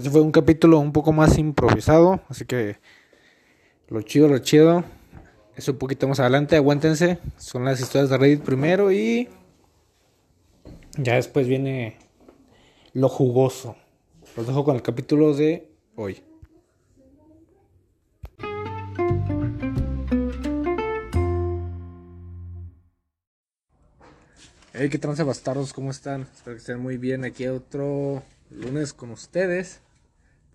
Este fue un capítulo un poco más improvisado, así que lo chido, lo chido. Es un poquito más adelante, aguántense. Son las historias de Reddit primero y ya después viene lo jugoso. Los dejo con el capítulo de hoy. Hey, qué trance bastardos, ¿cómo están? Espero que estén muy bien. Aquí otro lunes con ustedes.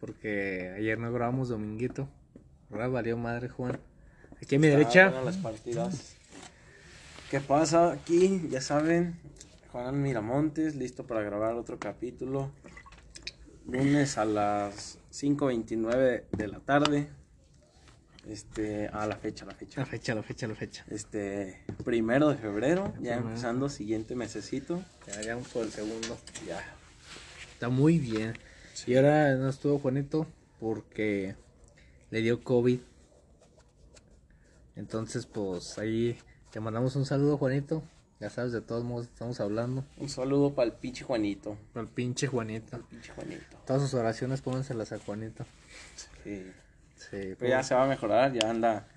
Porque ayer no grabamos dominguito. Ahora valió madre, Juan. Aquí a mi derecha. las partidas. ¿Qué pasa aquí? Ya saben, Juan Miramontes, listo para grabar otro capítulo. Lunes a las 5.29 de la tarde. Este, a la fecha, la fecha. La fecha, la fecha, la fecha. Este, primero de febrero, ya empezando siguiente mesecito. Ya, vamos por el segundo. Ya. Está muy bien. Y ahora no estuvo Juanito porque le dio COVID. Entonces, pues ahí te mandamos un saludo, Juanito. Ya sabes, de todos modos estamos hablando. Un saludo para el pinche Juanito. Para el pinche Juanito. El pinche Juanito. Todas sus oraciones pónganselas a Juanito. Sí. Sí, Pero ya se va a mejorar, ya anda.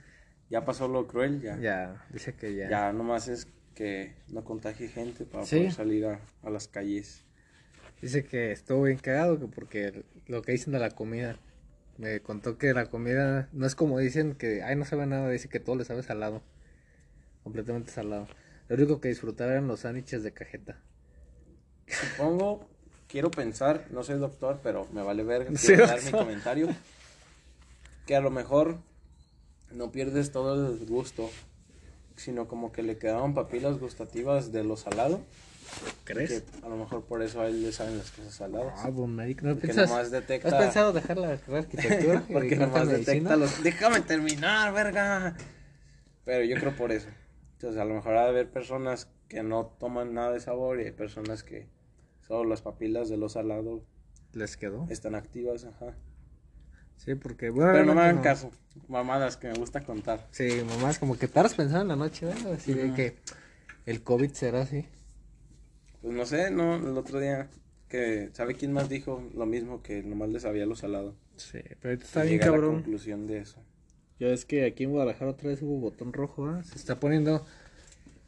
Ya pasó lo cruel, ya. Ya, dice que ya. Ya nomás es que no contagie gente para Sí. poder salir a, a las calles. Dice que estuvo bien cagado que porque lo que dicen de la comida. Me contó que la comida no es como dicen que, ay, no sabe nada, dice que todo le sabe salado. Completamente salado. Lo único que disfrutaba eran los sándwiches de cajeta. Supongo, quiero pensar, no soy doctor, pero me vale ver, Sí, quiero dar mi comentario. Que a lo mejor no pierdes todo el gusto, sino como que le quedaban papilas gustativas de lo salado. Que ¿Crees? a lo mejor por eso a él le saben las cosas saladas. Ah, buen médico. ¿No piensas, nomás detecta- ¿Has pensado dejar la arquitectura? Porque nomás medicina? detecta los... Déjame terminar, verga. Pero yo creo por eso. Entonces a lo mejor ha de haber personas que no toman nada de sabor y hay personas que solo las papilas de lo salado ¿Les quedó? están activas, ajá. Sí, porque bueno. Pero no me hagan caso, mamadas que me gusta contar. Sí, mamás, como que estabas pensando en la noche, ¿verdad? Así de que el COVID será así. Pues no sé, no, el otro día que ¿sabe quién más dijo lo mismo que nomás le sabía lo salado? Sí, pero ahorita está bien a la cabrón. conclusión de eso. Ya ves que aquí en Guadalajara otra vez hubo botón rojo, ¿ah? Se está poniendo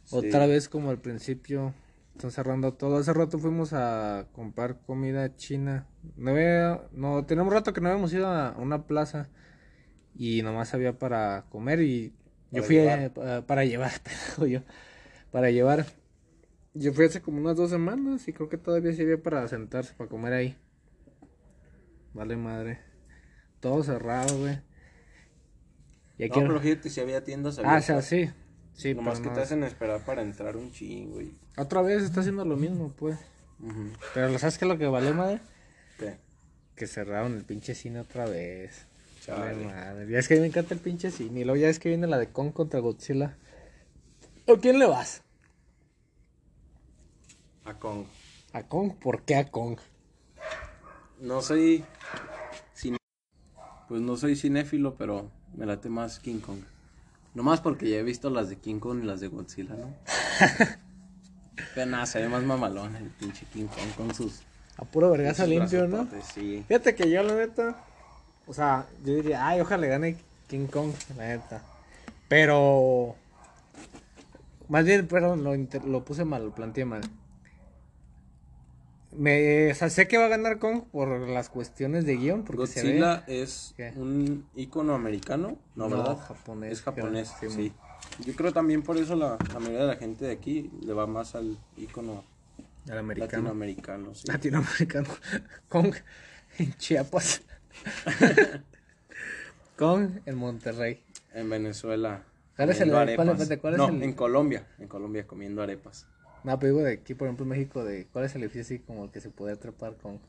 Sí. otra vez como al principio. Están cerrando todo. Hace rato fuimos a comprar comida china. No había, no, teníamos rato que no habíamos ido a una plaza y nomás había para comer y yo Para fui a- llevar. pa- para llevar, yo, para llevar. Yo fui hace como unas dos semanas y creo que todavía había para sentarse, para comer ahí. Vale madre. Todo cerrado, güey. Y No, aquí- pero fíjate si había tiendas Ah, o sea, abiertas. sí. Sí, Nomás que no- te hacen esperar para entrar un chingo y... Otra vez está haciendo lo mismo, pues. Ujú. Pero ¿sabes qué es lo que vale, madre? ¿Qué? Que cerraron el pinche cine otra vez. Vale, Chale. madre. Ya es que a mí me encanta el pinche cine. Y luego ya es que viene la de Kong contra Godzilla. ¿A quién le vas? A Kong. ¿A Kong? ¿Por qué a Kong? No soy... cine- Pues no soy cinéfilo, pero me late más King Kong. Nomás porque ya he visto las de King Kong y las de Godzilla, ¿no? pero nada, se ve más mamalón el pinche King Kong con sus... A puro vergazo limpio, ¿no? Sí. Fíjate que yo, la neta. O sea, yo diría, ay, ojalá gane King Kong, la neta. Pero. Más bien, perdón, lo, inter- lo puse mal, lo planteé mal. Me, o sea, sé que va a ganar Kong por las cuestiones de guion, porque se ve. Godzilla es ¿Qué? un icono americano, ¿no, No, verdad? japonés, Es japonés, creo, sí. sí, Yo creo también por eso la, la mayoría de la gente de aquí le va más al icono americano. latinoamericano, sí. Latinoamericano. Kong en Chiapas. Kong en Monterrey. En Venezuela. ¿Cuál es el- cuál es no, el- en Colombia. En Colombia comiendo arepas. No, pero digo de aquí, por ejemplo, en México, de cuál es el edificio así como el que se puede atrapar con.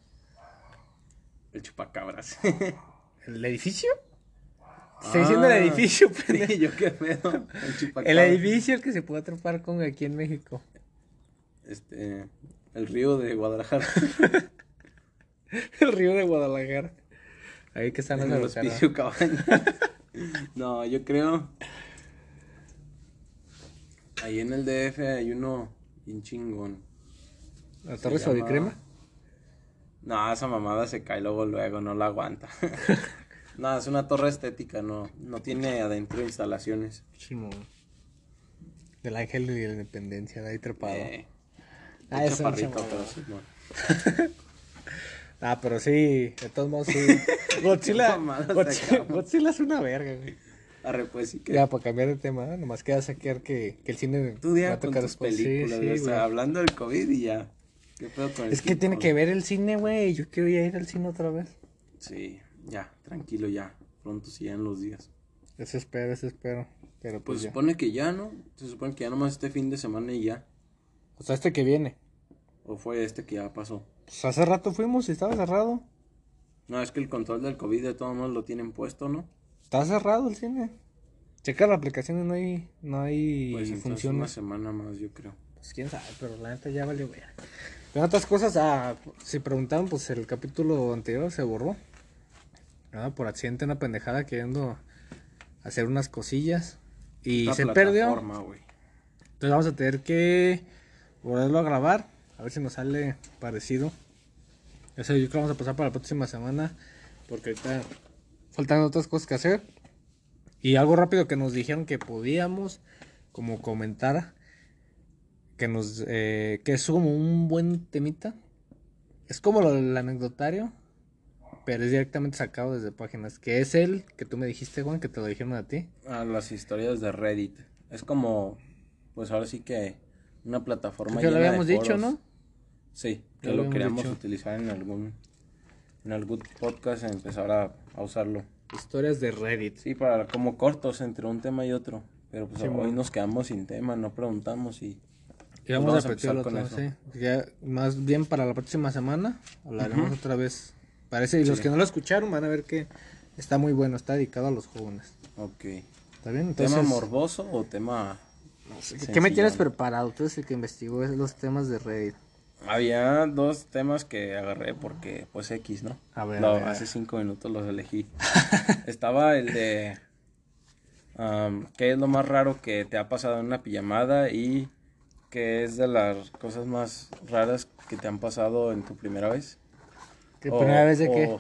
El chupacabras. ¿El edificio? Estoy diciendo el Ah, edificio, pendejo. Yo qué pedo. El chupacabras. El edificio el que se puede atrapar con aquí en México. Este. El río de Guadalajara. El río de Guadalajara. Ahí que están en el hospicio cabaña. no, yo creo. Ahí en el DF hay uno bien chingón. ¿La Torre llama- Suavicrema? No, esa mamada se cae luego, luego, no la aguanta. no, es una torre estética, no, no tiene adentro instalaciones. Simón. Del ángel y de la independencia, de ahí trepado. Eh, Ah, es pero sí, no. Ah, pero sí, de todos modos sí. Godzilla. Godzilla es una verga, güey. Arre, pues sí que. Ya, para cambiar de tema, ¿eh? nomás queda saquear que, que el cine Tú va a tocar tus. Sí, películas, sí, o sea, hablando del COVID y ya. ¿Qué pedo con el Es que tiene que ver el cine, güey. Yo quiero ya ir al cine otra vez. Sí, ya, tranquilo ya. Pronto siguen los días. Eso espero, eso espero. Pero Pues pues, se ya. supone que ya, ¿no? Se supone que ya nomás este fin de semana y ya. O sea, este que viene. ¿O fue este que ya pasó? Pues hace rato fuimos y estaba cerrado. No, es que el control del COVID de todos modos lo tienen puesto, ¿no? Está cerrado el cine. Checa la aplicación y no hay, no hay Pues entonces una funciones. semana más, yo creo. Pues quién sabe, pero la neta ya valió ver. Pero otras cosas, ah, si preguntaban, pues el capítulo anterior se borró. Ah, por accidente una pendejada queriendo hacer unas cosillas. Y se perdió. güey. Entonces vamos a tener que volverlo a grabar. A ver si nos sale parecido. Eso yo creo que vamos a pasar para la próxima semana. Porque ahorita faltan otras cosas que hacer. Y algo rápido que nos dijeron que podíamos como comentar. Que nos eh, que es como un buen temita. Es como lo del anecdotario. Pero es directamente sacado desde páginas. Que es el que tú me dijiste, Juan, que te lo dijeron a ti. A las historias de Reddit. Es como, pues ahora sí que una plataforma que lo de habíamos dicho. ¿no? Sí, que lo queríamos dicho. utilizar en algún en algún podcast empezar a, a usarlo. Historias de Reddit. Sí, para como cortos entre un tema y otro. Pero pues Sí, hoy bueno. nos quedamos sin tema, no preguntamos y Y vamos, Vamos a repetirlo con todo, eso. sí. Ya, más bien para la próxima semana hablaremos Ujú. otra vez. Parece, y los que no lo escucharon van a ver que está muy bueno, está dedicado a los jóvenes. ok. ¿Está bien? Entonces, ¿Tema morboso o tema ¿qué me tienes preparado? Tú eres el que investigó los temas de Reddit. Había dos temas que agarré porque, pues, X, ¿no? A ver, Lo- a ver, a hace cinco minutos los elegí. Estaba el de... am, ¿Qué es lo más raro que te ha pasado en una pijamada? Y ¿qué es de las cosas más raras que te han pasado en tu primera vez? ¿Qué O- primera vez de qué?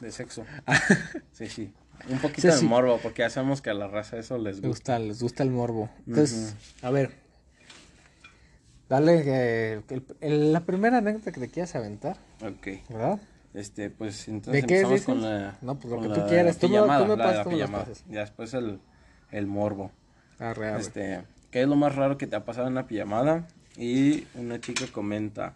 De sexo. sí, sí. Un Sí, poquito de morbo, porque ya sabemos que a la raza eso les Les gusta. gusta, les gusta el morbo. Entonces, a ver. Dale, eh, el- el- la primera anécdota que te quieras aventar, Ok. ¿verdad? Este, pues entonces ¿De qué empezamos dices? con la... No, pues lo que tú quieras. Tú me- pasas, tú. Ya después el, el morbo. Arre, arre. Este, ¿qué es lo más raro que te ha pasado en una pijamada? Y una chica comenta,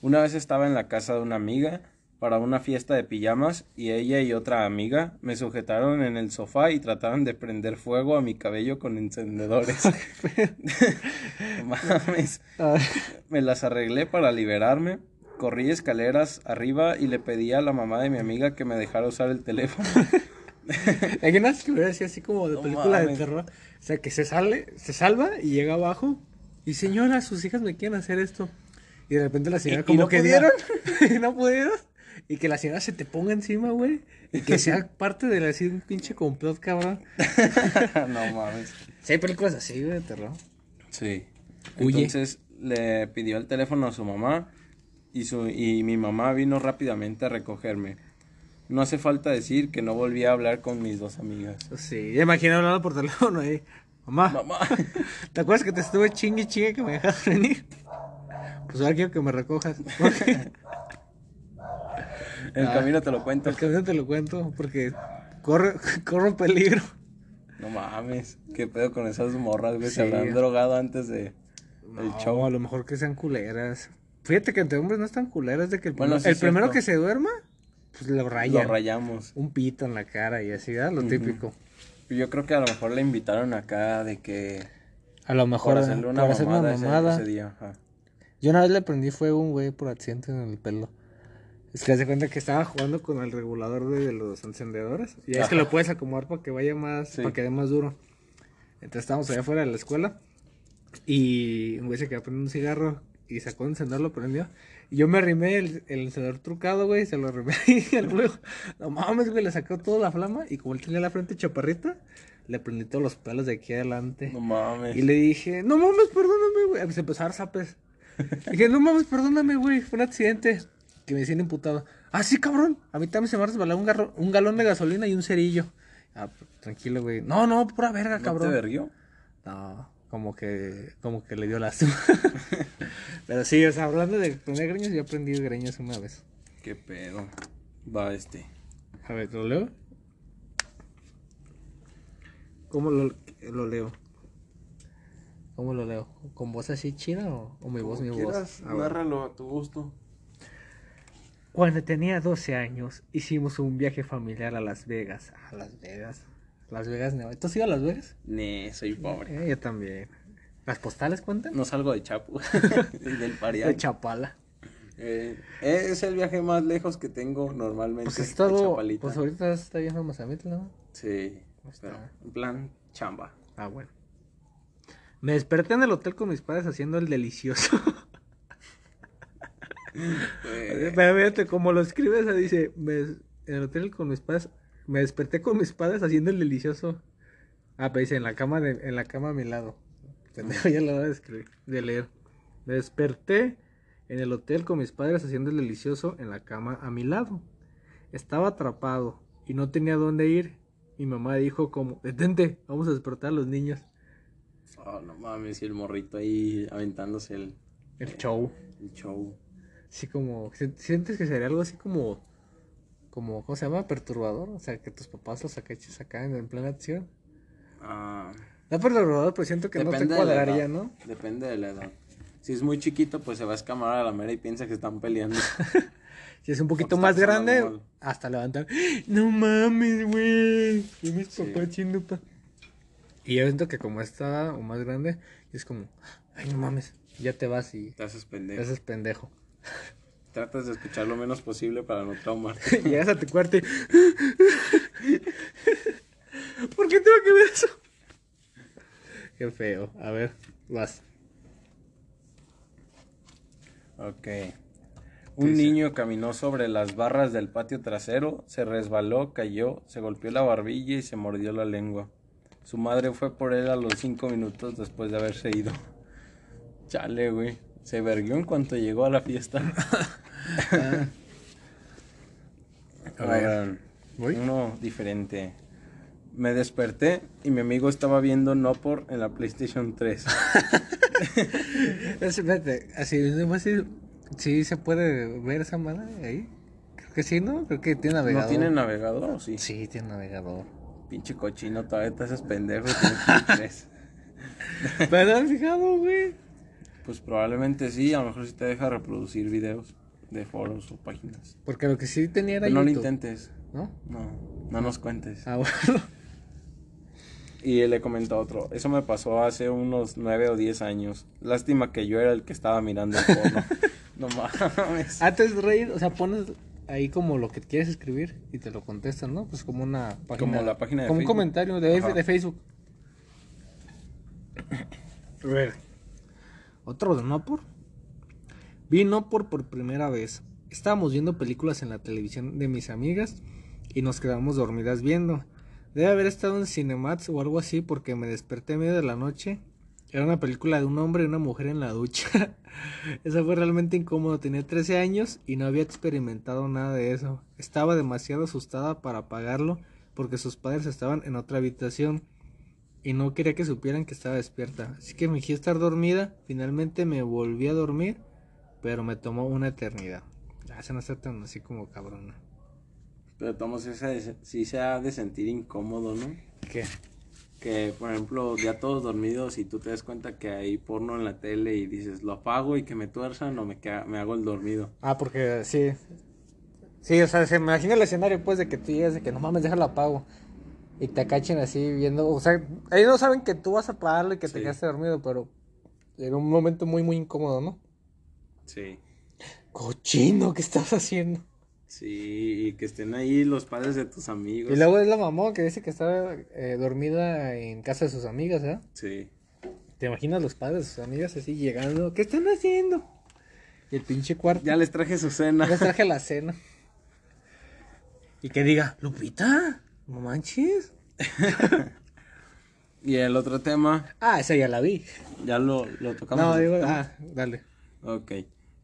una vez estaba en la casa de una amiga para una fiesta de pijamas y ella y otra amiga me sujetaron en el sofá y trataron de prender fuego a mi cabello con encendedores. Mames. Me las arreglé para liberarme. Corrí escaleras arriba y le pedí a la mamá de mi amiga que me dejara usar el teléfono. Hay unas que hubiera así, así como de No película de terror. O sea, que se sale, se salva y llega abajo. Y señora, sus hijas me quieren hacer esto. Y de repente la señora ¿Y- y como no que pudieron? y no pudieron. Y que la señora se te ponga encima, güey. Y que sea parte de así un pinche complot, cabrón. no mames. Sí, hay películas así, güey, de terror. Sí. Huye. Entonces le pidió el teléfono a su mamá y, su, y mi mamá vino rápidamente a recogerme. No hace falta decir que no volví a hablar con mis dos amigas. Sí, ya imagino hablando por teléfono ahí. Mamá, Mamá. ¿te acuerdas que te estuve chingue chingue que me dejas venir? Pues ahora quiero que me recojas. El Ah. camino te lo cuento. El camino te lo cuento porque corre, corro peligro. No mames. ¿Qué pedo con esas morras, güey? Sí. Se habrán drogado antes de el show. a lo mejor que sean culeras. Fíjate que entre hombres no están culeras de que el, Bueno, sí el primero que se duerma, pues lo rayan. Lo rayamos. Un pito en la cara y así, ¿verdad? Lo típico. Yo creo que a lo mejor le invitaron acá de que... A lo mejor Por hacerle una por hacer mamada, una ese- mamada. ese día. ajá. Yo una vez le prendí fuego a un güey por accidente en el pelo. Es que hace cuenta que estaba jugando con el regulador de, los encendedores. Y es que lo puedes acomodar para que vaya más, Sí. para que dé más duro. Entonces estábamos allá afuera de la escuela. Y un güey se quedó prendiendo un cigarro y sacó un encendedor, lo prendió. Y yo me arrimé el, el encendedor trucado, güey, se lo arrimé y al fuego. No mames, güey, le sacó toda la flama. Y como él tenía la frente chaparrita, le prendí todos los pelos de aquí adelante. No mames. Y le dije, no mames, perdóname, güey. Se empezó a dar zapes. Dije, no mames, perdóname, güey. Fue un accidente. Que me decían imputado. Ah, sí, cabrón. A mí también se me ha resbalado un, garro- un galón de gasolina y un cerillo. Ah, tranquilo, güey. No, no, pura verga, ¿No cabrón. te verguió? No, como que, como que le dio lástima. Pero sí, o sea, hablando de poner greñas, yo aprendí greñas una vez. Qué pedo. Va este. A ver, ¿lo leo? ¿Cómo lo, lo leo? ¿Cómo lo leo? ¿Con voz así china o, o mi voz, mi voz? A ver. Agárralo a tu gusto. Cuando tenía 12 años, hicimos un viaje familiar a Las Vegas. A Las Vegas. Las Vegas, Nevada. ¿Tú has ido a Las Vegas? Nee, soy pobre. Eh, yo también. ¿Las postales cuentan? No salgo de Chapu. del De Parián. Chapala. Eh, es el viaje más lejos que tengo normalmente. Pues es de todo. Chapalita. Pues ahorita está viendo Mazamitl, ¿no? Sí, pero en plan chamba. Ah, bueno. Me desperté en el hotel con mis padres haciendo el delicioso. Pero fíjate, como lo escribes, dice, me- en el hotel con mis padres, me desperté con mis padres haciendo el delicioso. Ah, pero dice, en la cama, de, en la cama a mi lado. Pendejo, ya la hora de escribir, de leer. Me desperté en el hotel con mis padres haciendo el delicioso en la cama a mi lado. Estaba atrapado y no tenía dónde ir. Mi mamá dijo como, detente, vamos a despertar a los niños. oh, no mames, y el morrito ahí aventándose el, El show. el show. Así como, si- ¿sientes que sería algo así como, como, ¿cómo se llama? Perturbador. O sea, que tus papás los sacaches acá en, en plena acción. Ah, No perturbador, pero siento que no te de cuadraría. ¿no? Depende de la edad. Si es muy chiquito, pues se va a escamar a la mera y piensa que están peleando. Si es un poquito más grande, hasta levantar. No mames, güey. Y mis Sí. papás pa. Y yo siento que como está o más grande, es como, ay, no mames, ya te vas y Te haces te pendejo. haces pendejo. Tratas de escuchar lo menos posible para no traumarte. Llegas a tu cuarto y... ¿Por qué tengo que ver eso? Qué feo. A ver, vas. Ok. Un dice? niño caminó sobre las barras del patio trasero, se resbaló, cayó, se golpeó la barbilla y se mordió la lengua. Su madre fue por él a los cinco minutos después de haberse ido. Chale, güey. Se verguió en cuanto llegó a la fiesta. A ver. Uno diferente. Me desperté y mi amigo estaba viendo No por en la PlayStation 3. Espérate, así, nomás sí, sí se puede ver esa madre ahí. Creo que sí, ¿no? Creo que tiene navegador. ¿No tiene navegador o sí? Sí, tiene navegador. Pinche cochino, todavía te haces pendejo y tienes Play 3. ¿Pero has fijado, güey? Pues probablemente sí, a lo mejor sí te deja reproducir videos de foros o páginas. Porque lo que sí tenía era Pero no lo intentes, ¿no? no, no nos cuentes. Ah, bueno. Y le comentó otro, eso me pasó hace unos nueve o diez años. Lástima que yo era el que estaba mirando el porno. no mames. Antes de reír, o sea, pones ahí como lo que quieres escribir y te lo contestan, ¿no? Pues como una página. Como la página de Como un comentario de, de Facebook. A ver. Otro de Nopor. Vi Nopor por primera vez. Estábamos viendo películas en la televisión de mis amigas y nos quedamos dormidas viendo. Debe haber estado en Cinemats o algo así porque me desperté medio de la noche. Era una película de un hombre y una mujer en la ducha. Eso fue realmente incómodo. Tenía 13 años y no había experimentado nada de eso. Estaba demasiado asustada para apagarlo porque sus padres estaban en otra habitación y no quería que supieran que estaba despierta. Así que fingí estar dormida. Finalmente me volví a dormir, pero me tomó una eternidad. Ah, se no está tan así como cabrona. Pero Tomás ese sí se ha de sentir incómodo, ¿no? ¿Qué? Que, por ejemplo, ya todos dormidos y tú te das cuenta que hay porno en la tele y dices, lo apago y que me tuerzan o me, me hago el dormido. Ah, porque sí. Sí, o sea, se imagina el escenario pues de que tú llegas de que no mames, déjalo apago. Y te cachen así viendo, o sea, ellos no saben que tú vas a apagarlo y que te quedaste dormido, pero en un momento muy muy incómodo, ¿no? Sí. Cochino, ¿qué estás haciendo? Sí, y que estén ahí los padres de tus amigos. Y luego es la mamá que dice que está eh, dormida en casa de sus amigas, ¿eh? Sí. ¿Te imaginas los padres de sus amigas así llegando? ¿Qué están haciendo? Y el pinche cuarto. Ya les traje su cena. Les traje la cena. Y que diga, Lupita, no manches. Y el otro tema, Ah, esa ya la vi. ya lo, lo tocamos. No, digo, ah, dale. Ok.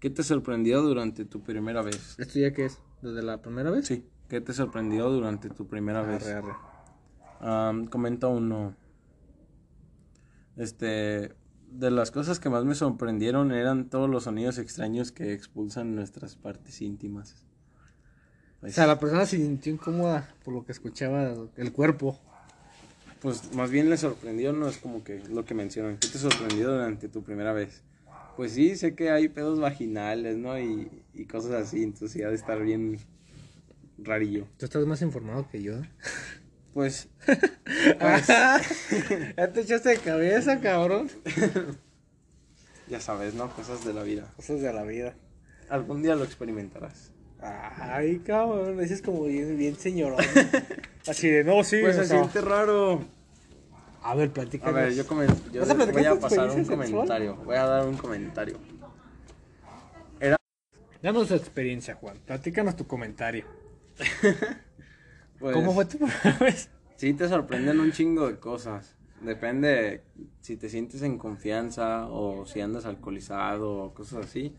¿Qué te sorprendió durante tu primera vez? ¿Esto ya qué es? ¿Desde la primera vez? Sí. ¿Qué te sorprendió durante tu primera vez? Arre, arre. Am, comenta uno. Este, de las cosas que más me sorprendieron eran todos los sonidos extraños que expulsan nuestras partes íntimas. O Pues, sea, la persona se sintió incómoda por lo que escuchaba el cuerpo. pues más bien le sorprendió, no es como que lo que mencionan. ¿Qué te sorprendió durante tu primera vez? Pues sí, sé que hay pedos vaginales, ¿no? Y, y cosas así, entonces ha de estar bien rarillo. Tú estás más informado que yo. Pues, ya te echaste de cabeza, cabrón. ya sabes, ¿no? Cosas de la vida. Cosas de la vida. Algún día lo experimentarás. Ay, cabrón, ese es como bien, bien señorón. Así de, no, sí. Pues se sea, siente raro. A ver, platícanos. A ver, yo, comen- yo ¿Vas a platicar voy a tu pasar un experiencia sexual? comentario. Voy a dar un comentario. Danos tu experiencia, Juan. Platícanos tu comentario. Pues, ¿Cómo fue tu primera vez? Sí, te sorprenden un chingo de cosas. Depende si te sientes en confianza o si andas alcoholizado o cosas así.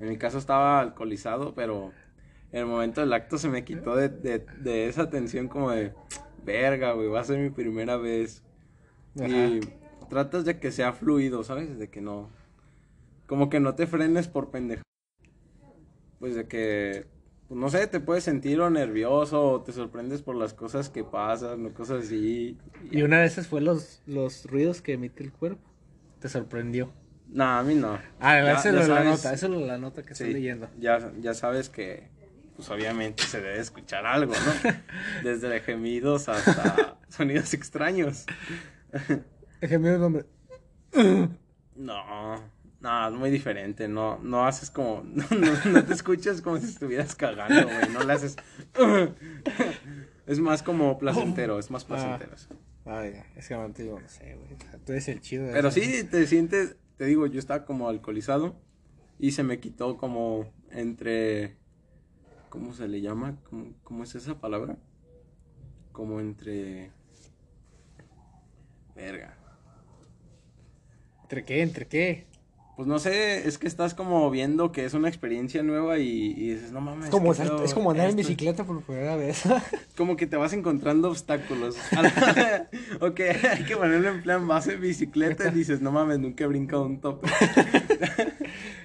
En mi caso estaba alcoholizado, pero en el momento del acto se me quitó de, de, de esa tensión como de, verga, güey, va a ser mi primera vez. Y tratas de que sea fluido, ¿sabes? De que no. Como que no te frenes por pendejo. Pues de que. pues, no sé, te puedes sentir o nervioso o te sorprendes por las cosas que pasan o cosas así. Y una de esas fue los, los ruidos que emite el cuerpo. Te sorprendió. No, a mí no. Ah, Ya- ya es la nota, esa es la nota que estoy leyendo. Ya, ya sabes que, pues obviamente se debe escuchar algo, ¿no? Desde gemidos hasta sonidos extraños. El nombre. No, no, es muy diferente. No, no haces como. No, no- no te escuchas como si estuvieras cagando, güey. No le haces. Es más como placentero, es más placentero. eso. Ay, es que no te digo, no sé, güey. Tú eres el chido. de Pero sí, te sientes. Te digo, yo estaba como alcoholizado y se me quitó como entre. ¿Cómo se le llama? ¿Cómo, cómo es esa palabra? Como entre. Verga. ¿Entre qué? ¿Entre qué? Pues no sé, es que estás como viendo que es una experiencia nueva y, y dices, no mames. Es como, es andar en esto". bicicleta por primera vez. Como que te vas encontrando obstáculos. ok, hay que ponerlo en plan base bicicleta y dices, no mames, nunca he brincado un tope.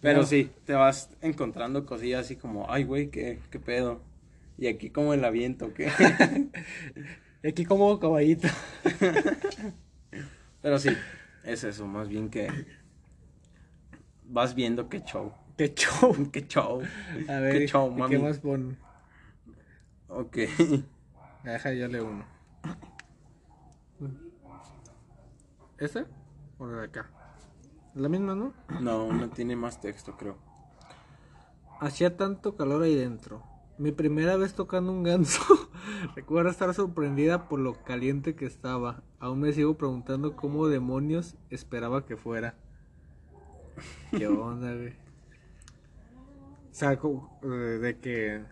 Pero No. sí, te vas encontrando cosillas así como, ay, güey, ¿qué, qué pedo? Y aquí como el aviento, ¿qué? Y aquí como caballito. Pero sí, es eso, más bien que vas viendo qué show. Qué show. Qué show. A ver, qué show, ¿y mami. ¿qué más pon? Ok. Deja, yo leo uno. ¿Este? ¿O de acá? La misma, ¿no? No, no tiene más texto, creo. Hacía tanto calor ahí dentro. Mi primera vez tocando un ganso. Recuerdo estar sorprendida por lo caliente que estaba. Aún me sigo preguntando cómo demonios esperaba que fuera. ¿Qué onda, güey? O sea, eh, de que...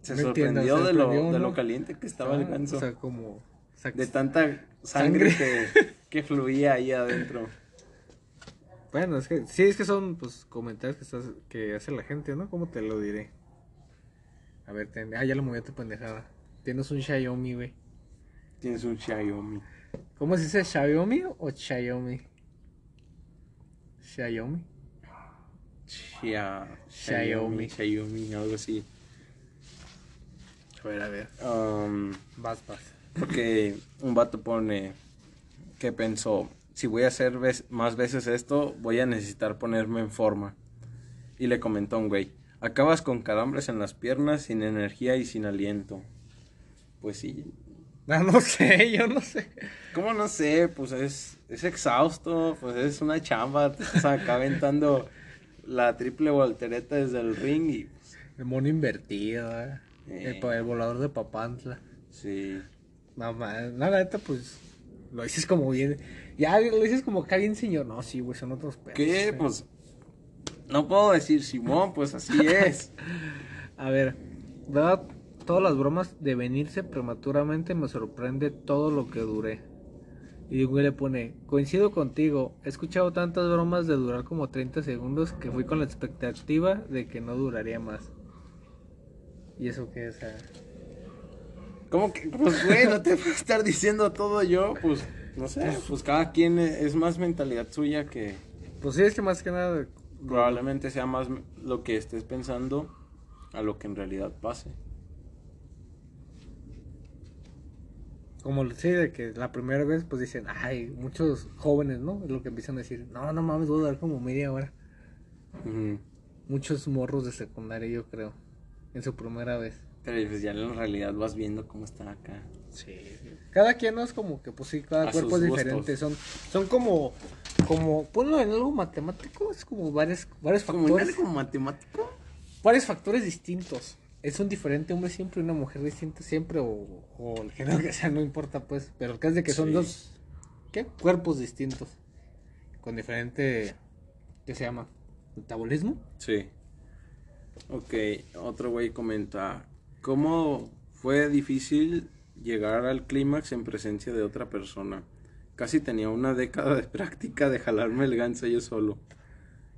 Se no entiendo, sorprendió, de, lo, de lo caliente que estaba el ganso. O sea, como... o sea, de tanta sangre, Sangre. Que, que fluía ahí adentro. Bueno, es que sí, es que son pues comentarios que, estás, que hace la gente, ¿no? ¿Cómo te lo diré? A ver, ten- ah, ya lo movió tu pendejada. Tienes un Xiaomi, güey. Tienes un Xiaomi. ¿Cómo se dice Xiaomi o Xiaomi? Xiaomi. Xia, Xiaomi. Xiaomi. Xiaomi, algo así. A ver, a ver. Um, Vas, vas. porque un vato pone que pensó, si voy a hacer más veces esto, voy a necesitar ponerme en forma. Y le comentó a un güey, acabas con calambres en las piernas, sin energía y sin aliento. Pues sí, No, no sé, yo no sé. ¿Cómo no sé? Pues es, es exhausto, pues es una chamba, te estás acá aventando la triple voltereta desde el ring y pues, El mono invertido, ¿eh? Eh. El, el volador de Papantla. sí. No, ma- no, la neta, pues lo dices como bien. Ya lo dices como acá bien, señor. No, sí, güey, son otros pedos. ¿Qué? eh. Pues no puedo decir Simón, pues así es. A ver, todas las bromas de venirse prematuramente, me sorprende todo lo que duré. Y güey le pone, coincido contigo, he escuchado tantas bromas de durar como 30 segundos que fui con la expectativa de que no duraría más. ¿Y eso qué es? ¿Cómo que? Pues, güey, no te puedo estar diciendo todo yo. Pues, no sé. Pues cada quien es más mentalidad suya que Pues sí, es que más que nada... probablemente sea más lo que estés pensando a lo que en realidad pase. Como sí, de que la primera vez pues dicen, ay, muchos jóvenes, ¿no? Es lo que empiezan a decir, no, no mames, voy a dar como media hora. Muchos morros de secundaria, yo creo, en su primera vez. Pero pues ya en realidad vas viendo cómo está acá. Sí. Cada quien no es como que, pues sí, cada A cuerpo es gustos. diferente. Son, son como, como, ponlo en algo matemático, es como varios, varios Como en factores. algo matemático. Varios factores distintos. Es un diferente hombre siempre y una mujer distinta siempre, o, o el género que sea, no importa, pues. Pero el caso es de que son Sí. dos, ¿qué? Cuerpos distintos. Con diferente, ¿qué se llama? ¿Metabolismo? Sí. Ok, otro güey comenta, ¿cómo fue difícil llegar al clímax en presencia de otra persona? Casi tenía una década de práctica de jalarme el ganso yo solo.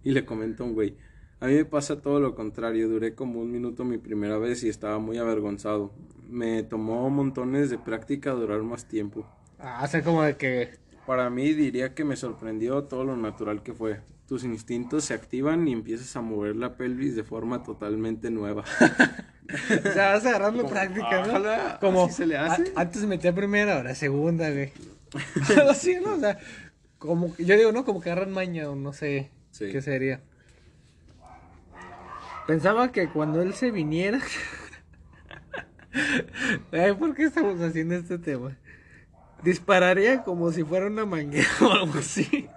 Y le comenta un güey, a mí me pasa todo lo contrario, duré como un minuto mi primera vez y estaba muy avergonzado. Me tomó montones de práctica durar más tiempo. Ah, o sea, como de que, Para mí diría que me sorprendió todo lo natural que fue. Tus instintos se activan y empiezas a mover la pelvis de forma totalmente nueva. o sea, vas agarrando Como, práctica, ¿no? "Ájala, Como, ¿así se le hace?" a- antes metía primera, ahora segunda, güey. Algo así, ¿no? O sea, como, yo digo, ¿no? Como que agarran maña o no sé Sí. qué sería. Pensaba que cuando él se viniera... Ay, ¿por qué estamos haciendo este tema? Dispararía como si fuera una manguera o algo así.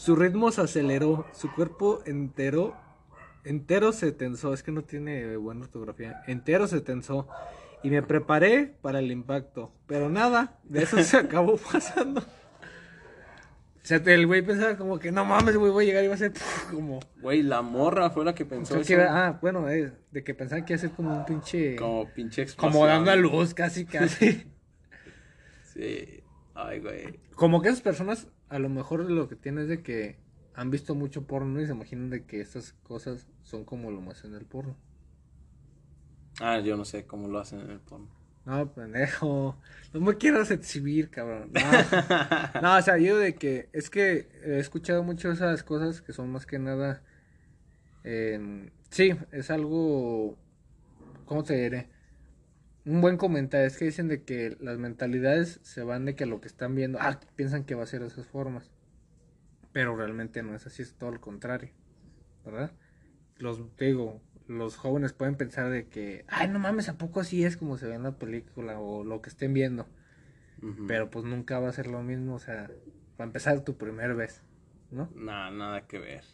Su ritmo se aceleró, su cuerpo entero, entero se tensó, es que no tiene buena ortografía, entero se tensó y me preparé para el impacto, pero nada, de eso se acabó pasando. O sea, el güey pensaba como que no mames, güey, voy a llegar y va a ser como... Güey, la morra fue la que pensó que eso. iba- ah, bueno, eh, de que pensaban que iba a ser como un pinche... Como pinche Como explosión. dando a luz, casi, casi. Sí. Ay, güey. Como que esas personas, a lo mejor lo que tienen es de que han visto mucho porno y se imaginan de que estas cosas son como lo más en el porno. Ah, yo no sé cómo lo hacen en el porno. No, pendejo. No me quieras exhibir, cabrón. No. No, o sea, yo de que es que he escuchado mucho esas cosas que son más que nada. em, sí, es algo. ¿Cómo te diré? Un buen comentario es que dicen de que las mentalidades se van de que lo que están viendo, ah, piensan que va a ser de esas formas. Pero realmente no es así, es todo lo contrario. ¿Verdad? Los, digo, los jóvenes pueden pensar de que, ay, no mames, ¿a poco así es como se ve en la película o lo que estén viendo? Pero pues nunca va a ser lo mismo, o sea, para empezar tu primera vez, ¿no? Nada, nada que ver.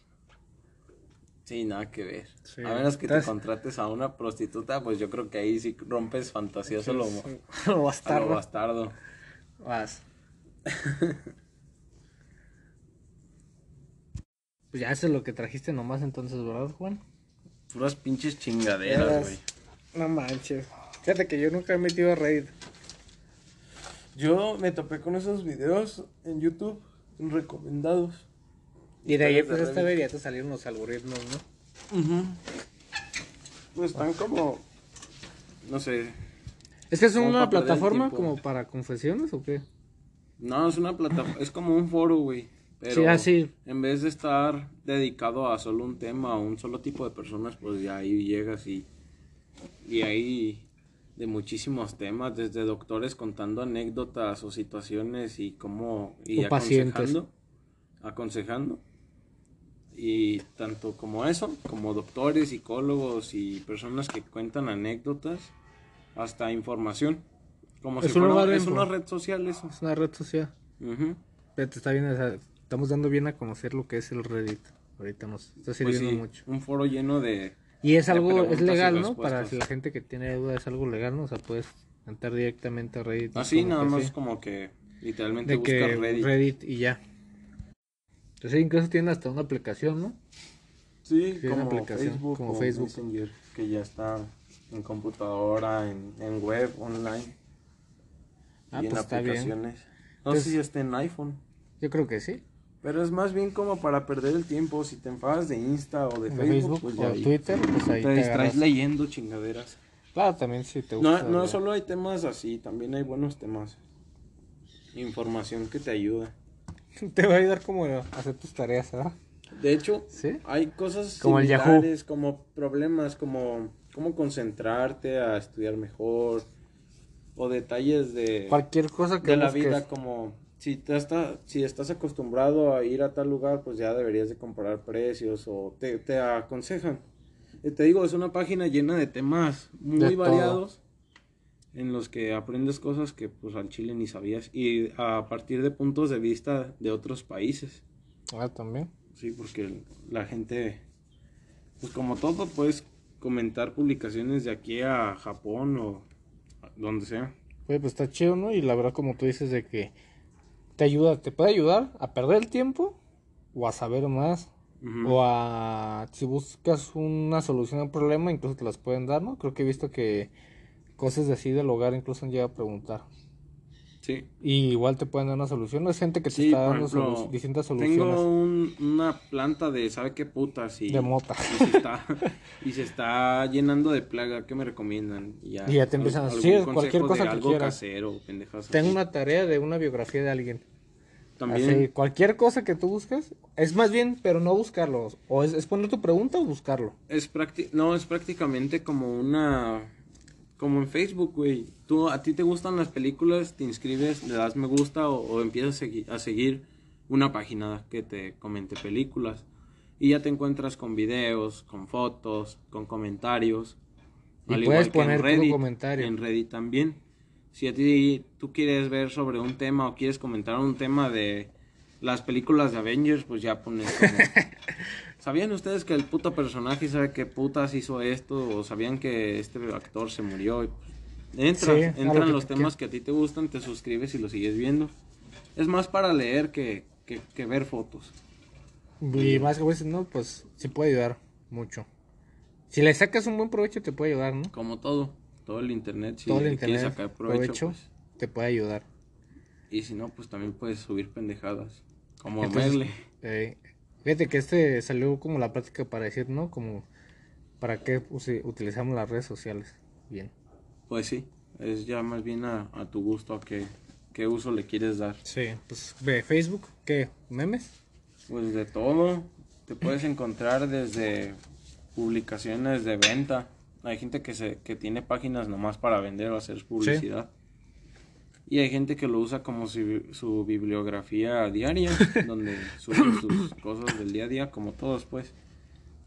Sí, nada que ver. Sí. A menos que Entonces- te contrates a una prostituta, pues yo creo que ahí sí rompes fantasías a lo, Lo a lo bastardo. bastardo. Vas. pues ya eso es lo que trajiste nomás entonces, ¿verdad, Juan? Puras pinches chingaderas, güey. No manches. Fíjate que yo nunca he metido a Reddit. Yo me topé con esos videos en YouTube recomendados. Y de ahí Historias de empezaste a Reddit. ver y ya te salieron los algoritmos, ¿no? Pues están como. No sé. ¿Es que es una plataforma como para confesiones o qué? No, es una plataforma. es como un foro, güey. Pero Sí, así. en vez de estar dedicado a solo un tema, a un solo tipo de personas, pues ya ahí llegas y. Y ahí de muchísimos temas, desde doctores contando anécdotas o situaciones y cómo. Y O pacientes. aconsejando. Y tanto como eso, como doctores, psicólogos y personas que cuentan anécdotas, hasta información. Como Es si un fuera, es una red social eso. Es una red social. Ujú. Fíjate, está bien, o sea, estamos dando bien a conocer lo que es el Reddit. Ahorita nos está Pues sirviendo sí, mucho. un foro lleno de... Y es algo, es legal, ¿no? Para si la gente que tiene duda es algo legal, ¿no? O sea, puedes entrar directamente a Reddit. Así nada más sí. como que literalmente De buscas que Reddit. Reddit. y ya. Entonces incluso tiene hasta una aplicación, ¿no? Sí, como aplicación, Facebook como o Facebook. Messenger, que ya está en computadora, en, en web, online. Ah, y en pues está bien. aplicaciones. No Entonces- sé si está en iPhone. Yo creo que sí. Pero es más bien como para perder el tiempo. Si te enfadas de Insta o de Facebook, Facebook, pues o ya de ahí Twitter, pues ahí te te, distraes agarras. leyendo chingaderas. Claro, también si te No, gusta. no solo hay temas así, también hay buenos temas. Información que te ayuda. Te va a ayudar como a hacer tus tareas, ¿verdad? De hecho, Sí. hay cosas Como el Yahoo. similares, como problemas, como cómo concentrarte a estudiar mejor o detalles de, Cualquier cosa que de la vida como si te está, si estás acostumbrado a ir a tal lugar, pues ya deberías de comparar precios o te, te aconsejan. Eh, Te digo, es una página llena de temas muy De todo. En los que aprendes cosas que pues al chile ni sabías y a partir de puntos de vista de otros países. Ah, también. Sí, porque la gente, pues como todo, puedes comentar publicaciones de aquí a Japón o donde sea. Oye, pues está chido, ¿no? Y la verdad, como tú dices, de que te ayuda, te puede ayudar a perder el tiempo o a saber más. O a, si buscas una solución a un problema, incluso te las pueden dar, ¿no? Creo que he visto que cosas de así del hogar incluso han llegado a preguntar. Sí. Y igual te pueden dar una solución. No es gente que te Sí, está dando ejemplo, solu- distintas soluciones Tengo un- una planta de, ¿sabe qué putas? Y, de mota. y, se está, y se está llenando de plaga. ¿Qué me recomiendan? Y ya, Y ya te empiezan a decir cualquier de cosa que algo quieras. casero, Tengo una tarea de una biografía de alguien. También, Así, cualquier cosa que tú busques, es más bien, pero no buscarlo. O es, es poner tu pregunta o buscarlo. Es no, es prácticamente como una como en Facebook, güey. Tú a ti te gustan las películas, te inscribes, le das me gusta o, o empiezas a, segui- a seguir una página que te comente películas y ya te encuentras con videos, con fotos, con comentarios. Y Al puedes igual que en poner Reddit, comentario. En Reddit también. Si a ti tú quieres ver sobre un tema o quieres comentar un tema de las películas de Avengers, pues ya pones como... ¿Sabían ustedes que el puto personaje sabe qué putas hizo esto? ¿O sabían que este actor se murió? Y, entra, Sí, a lo entran que los te temas que a ti te gustan, te suscribes y lo sigues viendo. Es más para leer que, que, que ver fotos. Y más que veces, no, pues sí puede ayudar mucho. Si le sacas un buen provecho, te puede ayudar, ¿no? Como todo, todo el internet, si Todo el le internet, quieres sacar provecho, provecho, pues, te puede ayudar. y si no, pues también puedes subir pendejadas. Como Entonces, Merle. eh, fíjate que este salió como la práctica para decir, ¿no? Como para qué utilizamos las redes sociales. Bien. Pues sí, es ya más bien a, a tu gusto, a qué, qué uso le quieres dar. Sí, pues ve Facebook, ¿qué? ¿Memes? Pues de todo, te puedes encontrar desde publicaciones de venta. Hay gente que se que tiene páginas nomás para vender o hacer publicidad. Y hay gente que lo usa como su, su bibliografía diaria, donde suben sus cosas del día a día, como todos pues.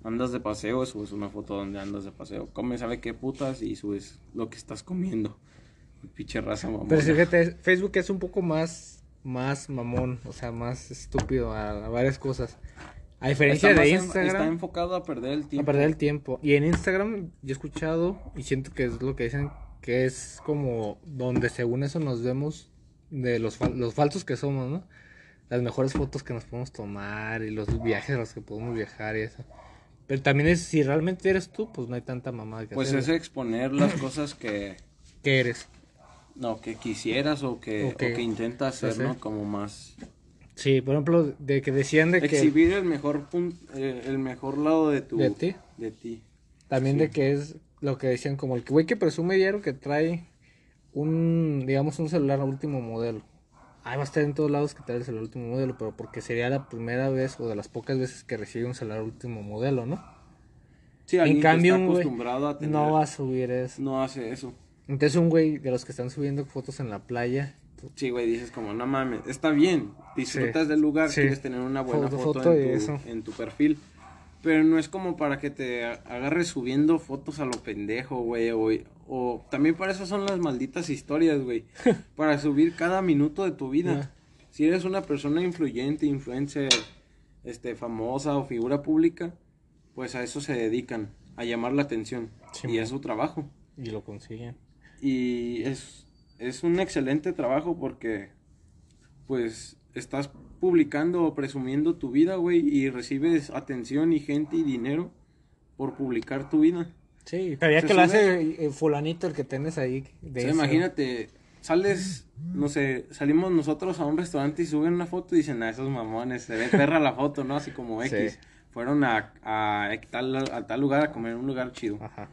Andas de paseo, subes una foto donde andas de paseo. Comes, sabe qué putas y subes lo que estás comiendo. Pinche raza mamona. Pero fíjate, Facebook es un poco más, más mamón, o sea, más estúpido a, a varias cosas. A diferencia Está de en- Instagram, está enfocado a perder el a tiempo. perder el tiempo. Y en Instagram yo he escuchado y siento que es lo que dicen, que es como donde según eso nos vemos de los, fal- los falsos que somos, ¿no? Las mejores fotos que nos podemos tomar y los viajes a los que podemos viajar y eso. Pero también es, si realmente eres tú, pues no hay tanta mamada que Pues hacer. es exponer las cosas que, ¿Qué eres? no, que quisieras o que, O que o que intentas hacer. ¿no? Como más... Sí, por ejemplo, de que decían de que... Exhibir el mejor pun- eh, el mejor lado de tu... ¿De ti? De ti. También Sí. de que es lo que decían, como el que güey que presume diario que trae un, digamos, un celular último modelo. Ahí va a estar en todos lados que trae el celular último modelo, pero porque sería la primera vez o de las pocas veces que recibe un celular último modelo, ¿no? Sí, En cambio, está acostumbrado a tener... no va a subir eso. no hace eso. Entonces un güey de los que están subiendo fotos en la playa, Sí, güey, dices como, no mames, está bien, disfrutas del lugar, sí. quieres tener una buena Foto- foto, foto en, y tu, eso. en tu perfil, pero no es como para que te agarres subiendo fotos a lo pendejo, güey, o, o también para eso son las malditas historias, güey, para subir cada minuto de tu vida. Si eres una persona influyente, influencer, este, famosa o figura pública, pues a eso se dedican, a llamar la atención, Sí, y es su trabajo. y lo consiguen. Y es, es un excelente trabajo porque, pues, estás publicando o presumiendo tu vida, güey, y recibes atención y gente y dinero por publicar tu vida. Sí, pero ya que lo sube- hace eh, fulanito el que tienes ahí. O sea, imagínate, sales, no sé, salimos nosotros a un restaurante y suben una foto y dicen, a esos mamones, se ve perra la foto, ¿no? Así como X. Sí. Fueron a, a, tal, a tal lugar a comer en un lugar chido. Ajá.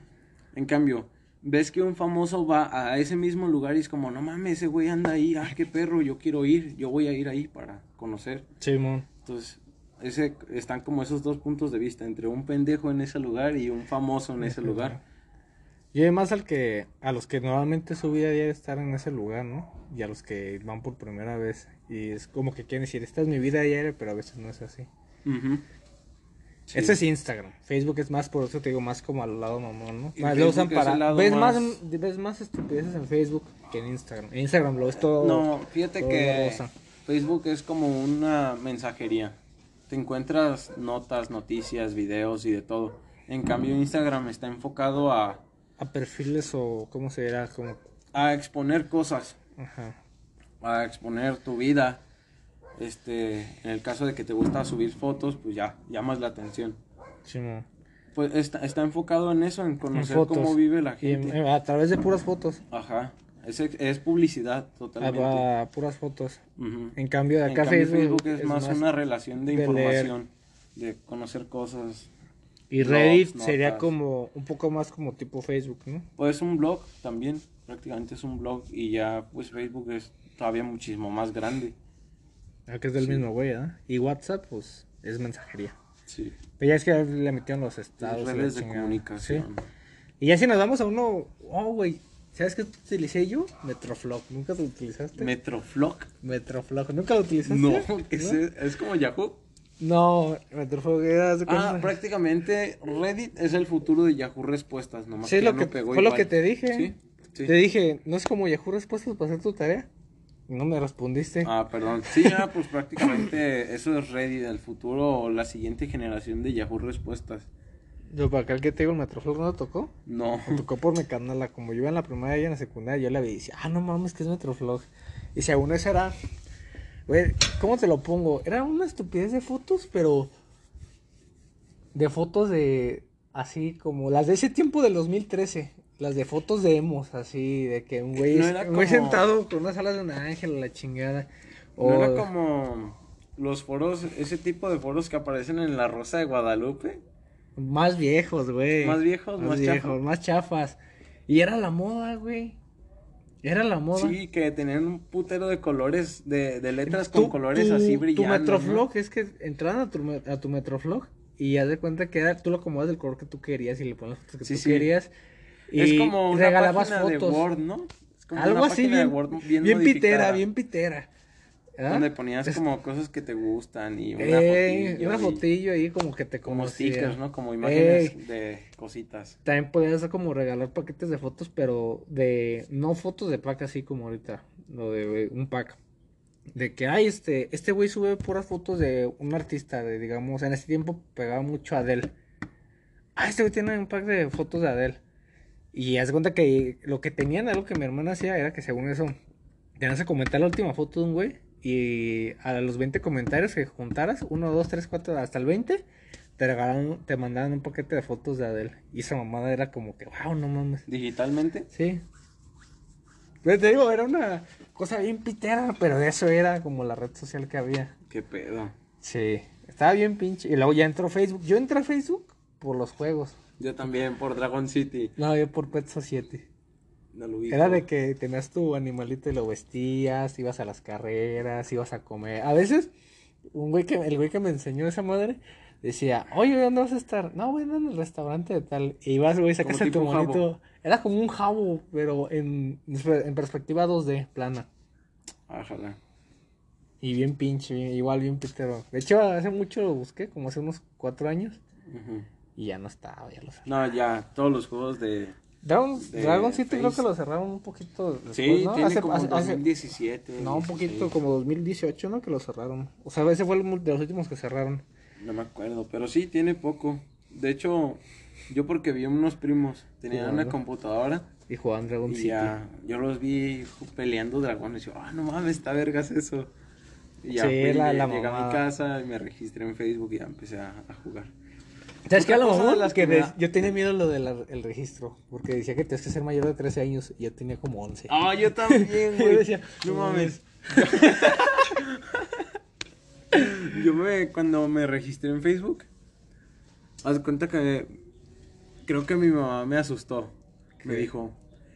En cambio, ves que un famoso va a ese mismo lugar y es como, no mames, ese güey anda ahí, ah, qué perro, yo quiero ir, yo voy a ir ahí para conocer. Simón. Entonces, ese, están como esos dos puntos de vista, entre un pendejo en ese lugar y un famoso en ese lugar. Y además al que, a los que normalmente su vida diaria estar en ese lugar, ¿no? Y a los que van por primera vez. Y es como que quieren decir, esta es mi vida diaria, pero a veces no es así. Ujú. Sí. Ese es Instagram. Facebook es más, por eso te digo, más como al lado mamón, ¿no? Más lo usan es para... ves más... más- ves más estupideces en Facebook que en Instagram. En Instagram lo ves todo... No, fíjate todo que rosa. Facebook es como una mensajería. Te encuentras notas, noticias, videos y de todo. En cambio, Instagram está enfocado a, A perfiles o... ¿Cómo se dirá? Como... a exponer cosas, Ajá. a exponer tu vida. Este, en el caso de que te gusta subir fotos, pues ya, llamas la atención. Simón. Pues está, está enfocado en eso, en conocer fotos. cómo vive la en- gente. a través de puras fotos. Ajá. Es, es publicidad A, totalmente. a puras fotos. Ujú. En cambio, de En acá cambio, Facebook, es, más, una relación de, de leer. información, de conocer cosas. Y blogs, Reddit sería notas. como un poco más como tipo Facebook, ¿no? Pues un blog también, prácticamente es un blog y ya pues Facebook es todavía muchísimo más grande. Ah, que es del Sí. mismo güey, ¿ah? Y WhatsApp, pues, es mensajería. Sí. Pero ya es que le metieron los estados. y la redes de chingada. comunicación. Sí. Y ya si nos vamos a uno, oh, güey, ¿sabes qué utilicé yo? Metroflog. ¿Nunca lo utilizaste? Metroflog. Metroflog. ¿Nunca lo utilizaste? No, ¿qué es, es como Yahoo. No, Metroflog era... de Ah, prácticamente Reddit es el futuro de Yahoo Respuestas, nomás Sí, que lo que, no pegó fue lo igual. que te dije. Sí, sí. Te dije, no es como Yahoo Respuestas para hacer tu tarea. No me respondiste. Ah, perdón. Sí, ya, pues prácticamente eso es Reddit, el futuro o la siguiente generación de Yahoo Respuestas. Yo para acá el que te digo, el Metroflog no lo tocó. No. Me tocó por mi canal, como yo iba en la primaria y en la secundaria, yo la vi y decía, ah, no mames, que es Metroflog. Y según eso era, güey, ¿cómo te lo pongo? Era una estupidez de fotos, pero de fotos de, así como las de ese tiempo del 2013, las de fotos de emos, así, de que un güey, No era un güey como- sentado con unas alas de un ángel, la chingada. O, ¿No era como los foros, ese tipo de foros que aparecen en La Rosa de Guadalupe? Más viejos, güey. Más viejos, más chafas. más chafas. Y era la moda, güey. Era la moda. Sí, que tenían un putero de colores, de, de letras con colores tu- así brillantes. Tu Metroflog es que entraban a tu, a tu Metroflog y haz de cuenta que era- tú lo acomodas del color que tú querías y le pones las fotos que Sí, tú sí. querías. Y Es como una regalabas página fotos. de Word, ¿no? Es como Algo una así, bien, de Word bien, bien, pitera, bien pitera. ¿Ah? Donde ponías como cosas que te gustan y una Ey, fotillo. una y- fotillo ahí como que te Como conocía. stickers, ¿no? Como imágenes de cositas. También podías como regalar paquetes de fotos, pero de no fotos de pack así como ahorita, lo de eh, un pack. De que hay este, este güey sube puras fotos de un artista, de digamos, en ese tiempo pegaba mucho a Adele. Ah, este güey tiene un pack de fotos de Adele. Y haz de cuenta que lo que tenían, algo que mi hermana hacía, era que según eso, tenías que comentar la última foto de un güey. Y a los 20 comentarios que juntaras, 1, 2, 3, 4, hasta el 20, te regalaron, te mandaban un paquete de fotos de Adele. Y esa mamada era como que, wow, no mames. Digitalmente. Sí. Pero te digo, era una cosa bien pitera, pero eso era como la red social que había. Qué pedo. Sí. Estaba bien pinche. Y luego ya entró Facebook. Yo entré a Facebook por los juegos. Yo también por Dragon City. No, yo por Pet Society. No lo ubico. Era de que tenías tu animalito y lo vestías, ibas a las carreras, ibas a comer. A veces, un güey que, el güey que me enseñó esa madre decía, oye, ¿dónde vas a estar? No, voy a ir en el restaurante de tal. Y ibas, güey, sacas a tu monito. Era como un jabo, pero en, en perspectiva 2D, plana. Ojalá. Y bien pinche, bien- igual bien pitero. De hecho, hace mucho lo busqué, como hace unos cuatro años. Y ya no estaba, ya lo sé. No, ya, todos los juegos de... Dragon, De Dragon City creo que lo cerraron un poquito después, sí, ¿no? tiene Hace- como hace- hace- 2017. No, un poquito 16. como 2018, ¿no? Que lo cerraron. O sea, ese fue el de los últimos que cerraron. No me acuerdo, pero sí, tiene poco. De hecho, yo porque vi unos primos, tenían Jugando. una computadora Y jugaban Dragon y City. ya, yo los vi peleando dragones. Y yo, ah, no mames, está vergas eso. Y ya Sí, fui, la- la llegué a mi casa y me registré en Facebook y ya empecé a, a jugar. ¿Sabes qué? A lo mejor las que me yo tenía miedo lo del registro, porque decía que tienes que ser mayor de 13 años y yo tenía como 11. Ah, yo también, Yo güey. decía, no mames. yo me, cuando me registré en Facebook, haz cuenta que creo que mi mamá me asustó. Me dijo,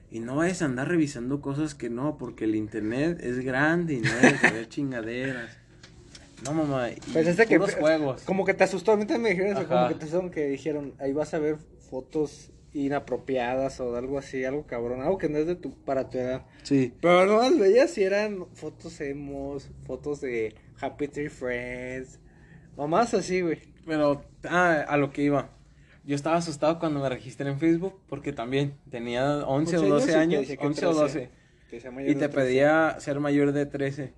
y no vayas a andar revisando cosas que no, porque el internet es grande y no debes de ver chingaderas. No, mamá, y Pensaste que juegos. como que te asustó, a mí también me dijeron eso, Ajá. como que te asustaron que dijeron, ahí vas a ver fotos inapropiadas o algo así, algo cabrón, algo que no es de tu para tu edad. Sí. Pero no las veías si eran fotos emos, fotos de Happy Tree Friends, mamás así, güey. Pero, ah, a lo que iba. Yo estaba asustado cuando me registré en Facebook porque también tenía 11 o 12 y te años, que 11 o 13, 12. que sea mayor Y te 13. pedía ser mayor de 13.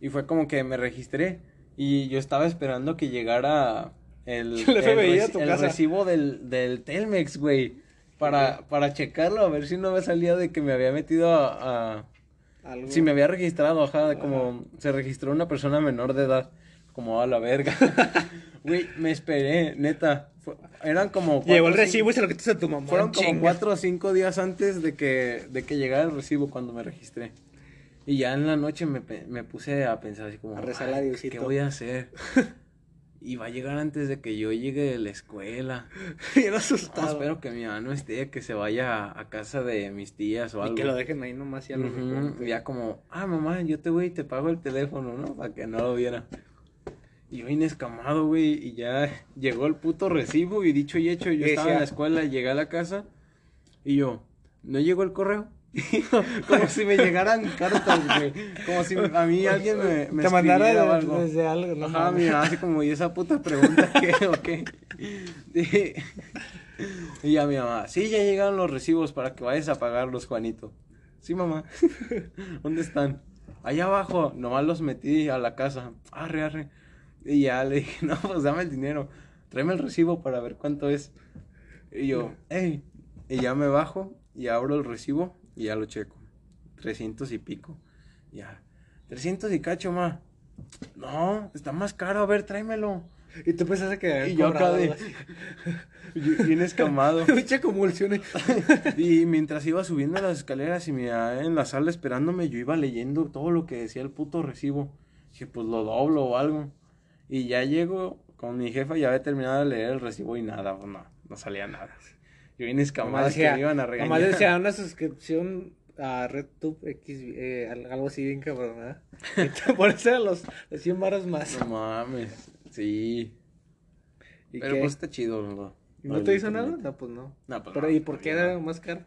Y fue como que me registré. Y yo estaba esperando que llegara el, El reci- recibo del, del Telmex, güey. Para, para checarlo, a ver si no me salía de que me había metido a... a- Algo. si me había registrado, ajá, de como se registró una persona menor de edad. Como a la verga. Güey, me esperé, neta. Fue- eran como... Llegó el recibo cinco- y se lo quitas a tu mamá. fueron como chinga. cuatro o cinco días antes de que, de que llegara el recibo cuando me registré. Y ya en la noche me, me puse a pensar así como, A rezarle a "Ay, Diosito". ¿qué voy a hacer? y va a llegar antes de que yo llegue de la escuela. Bien No, asustado. espero que mi mamá no esté, que se vaya a, casa de mis tías o y algo. que lo dejen ahí nomás y a lo mejor. y ya como, ah, mamá, yo te voy y te pago el teléfono, ¿no? Para que no lo viera. Y yo inescamado, güey, y ya llegó el puto recibo y dicho y hecho, yo Y estaba en decía- la escuela, llegué a la casa y yo, ¿no llegó el correo? como si me llegaran cartas, güey. Como si a mí alguien me, me te mandara algo. desde algo. No Ajá, mira, así como, ¿y esa puta pregunta qué o qué? Y, y ya mi mamá, sí, ya llegaron los recibos para que vayas a pagarlos, Juanito. Sí, mamá. ¿Dónde están? Allá abajo, nomás los metí a la casa. Arre, arre. Y ya le dije, no, pues dame el dinero. Tráeme el recibo para ver cuánto es. Y yo, hey. Y ya me bajo y abro el recibo y ya lo checo. 300 y pico. Ya. 300 y cacho, ma. No, está más caro. A ver, tráemelo. Y tú pensaste que. Y yo acá de... Bien escamado. Pinche convulsiones. Y mientras iba subiendo las escaleras y me iba en la sala esperándome, yo iba leyendo todo lo que decía el puto recibo. Dije, pues lo doblo o algo. Y ya llego con mi jefa, ya había terminado de leer el recibo y nada, pues no, no salía nada. Yo vine escamado Nomás que me iban a regañar. nomás decía una suscripción a RedTube X, eh, al- algo así bien cabrón, ¿verdad? Y te- Por eso eran los, los 100 varos más. No mames, sí. ¿Y Pero qué? pues está chido. ¿no? ¿Y ¿No te hizo nada? No, pues no. No, pues Pero no, ¿y por no, qué no. era más caro?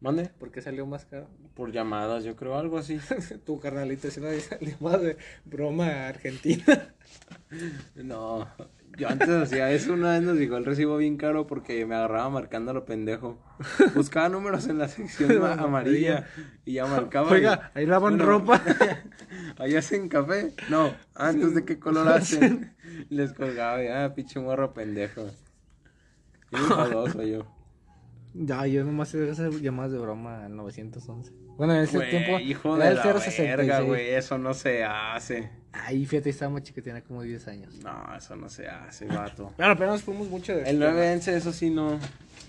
Mande. ¿Por qué salió más caro? Por llamadas, yo creo, algo así. tu carnalito, si no salió más de broma argentina. No, yo antes hacía eso, una vez nos llegó el recibo bien caro porque me agarraba marcando a lo pendejo. Buscaba números en la sección ma- amarilla y ya marcaba. Oiga, ahí lavan Bueno, ropa. ¿Ahí hacen café? No, antes de qué color hacen. Les colgaba y, ah, pinche morro pendejo. Y enfadoso yo. Ya, yo nomás sé hacer llamadas de broma al 911. Bueno, en ese Güey, tiempo. hijo era de el la 066. verga, güey, eso no se hace. Ay, fíjate, estaba más chica, tenía como 10 años. No, eso no se hace, vato. Bueno, pero nos fuimos mucho de El 911, eso sí, no.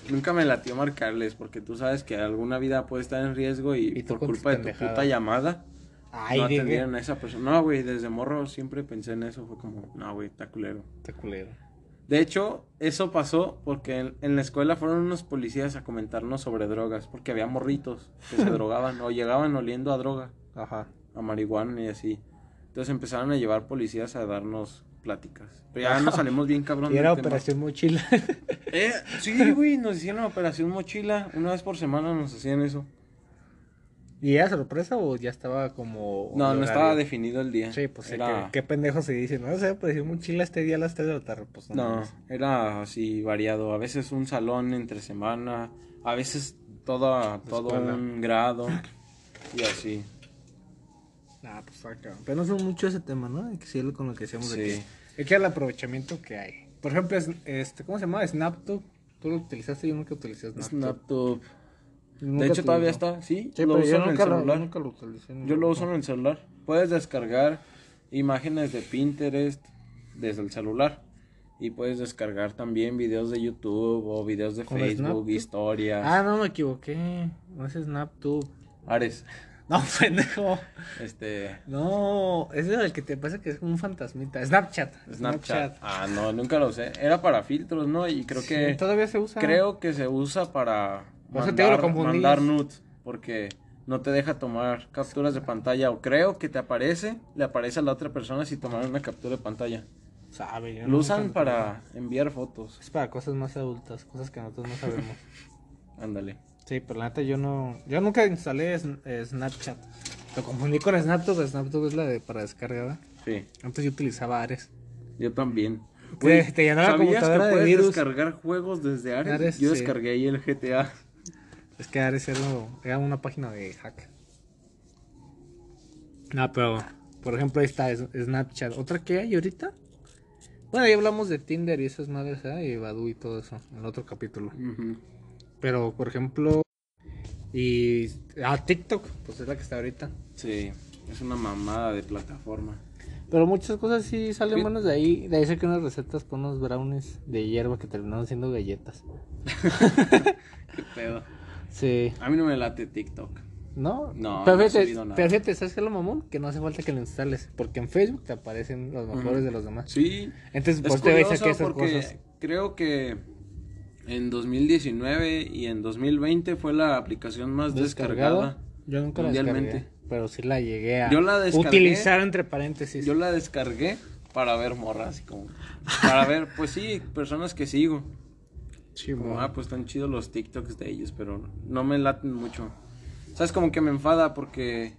Nunca me latió marcarles porque tú sabes que alguna vida puede estar en riesgo y, por culpa de tu puta llamada Ay, no atendieron a esa persona. No, güey, desde morro siempre pensé en eso. Fue como, no, güey, está culero. Está culero. De hecho, eso pasó porque en, en la escuela fueron unos policías a comentarnos sobre drogas porque había morritos que se drogaban o llegaban oliendo a droga, Ajá. a marihuana y así. Entonces empezaron a llevar policías a darnos pláticas. Pero ya nos salimos bien cabrón. Y era tema. Operación Mochila. Eh, sí, güey, nos hicieron operación mochila. Una vez por semana nos hacían eso. ¿Y era sorpresa o ya estaba como.? No, no estaba definido el día. Sí, pues sí, era... ¿qué, pendejo se dice? No sé, Operación Mochila este día a las 3 de la tarde. Pues no. Era así variado. A veces un salón entre semana, a veces todo, todo un grado y así. Ah, pues cabrón. Pero no son mucho ese tema, ¿no? Hay que seguirlo con lo que decíamos de Sí. que. Es que el aprovechamiento que hay. Por ejemplo, es- este, ¿cómo se llama? Snaptube. ¿Tú lo utilizaste? Yo nunca utilicé Snaptube. Snaptube. Nunca De hecho, todavía está, sí. Sí, lo pero uso yo en nunca, lo, celular. nunca lo utilicé. en Yo lo uso en el celular. Puedes descargar imágenes de Pinterest desde el celular. Y puedes descargar también videos de YouTube o videos de ¿Con Facebook, historias. Ah, no, me equivoqué. No es SnapTube. Ares, No, pendejo. este, No, ese es el que te pasa que es como un fantasmita. Snapchat. Snapchat. Ah, no, nunca lo usé. Era para filtros, ¿no? Y creo Sí, que todavía se usa. creo que se usa para Por eso te lo mandar, confundí. mandar nudes, porque no te deja tomar capturas de pantalla o creo que te aparece, le aparece a la otra persona si tomaron una captura de pantalla. Sabe, yo Lo usan para enviar fotos. Es para cosas más adultas, cosas que nosotros no sabemos. Ándale. sí, pero la neta yo no. Yo nunca instalé eh, Snapchat. Lo confundí con Snaptube. Snaptube es la de para descargar. Sí, Antes yo utilizaba Ares. yo también. Te- Güey, te llenaba la ¿sabías computadora que de puedes virus? descargar juegos desde Ares? Ares, yo sí. descargué ahí el GTA. Es que Ares era, era una página de hack. No, pero, por ejemplo, ahí está es- Snapchat. ¿Otra que hay ahorita? Bueno, ya hablamos de Tinder y esas madres, ¿eh? Y Badoo y todo eso en el otro capítulo. Pero, por ejemplo, y. Ah, TikTok, pues es la que está ahorita. Sí, es una mamada de plataforma. Pero muchas cosas sí salen buenas de ahí. De ahí saqué unas recetas con unos brownies de hierba que terminaron siendo galletas. Qué pedo. Sí. A mí no me late TikTok. ¿No? No, pero no he fíjate, subido nada. pero fíjate, ¿sabes qué es lo mamón? Que no hace falta que lo instales. Porque en Facebook te aparecen los mejores de los demás. Sí, Entonces, es pues te ves que esas porque cosas. creo que en 2019 y en 2020 fue la aplicación más descargada. Yo nunca la descargué. Pero sí la llegué a Yo la descargué. utilizar entre paréntesis. Yo la descargué para ver morras, así como para ver, pues sí, personas que sigo. Sí, Como, ah, pues están chidos los TikToks de ellos, pero no me laten mucho. ¿Sabes? Como que me enfada porque.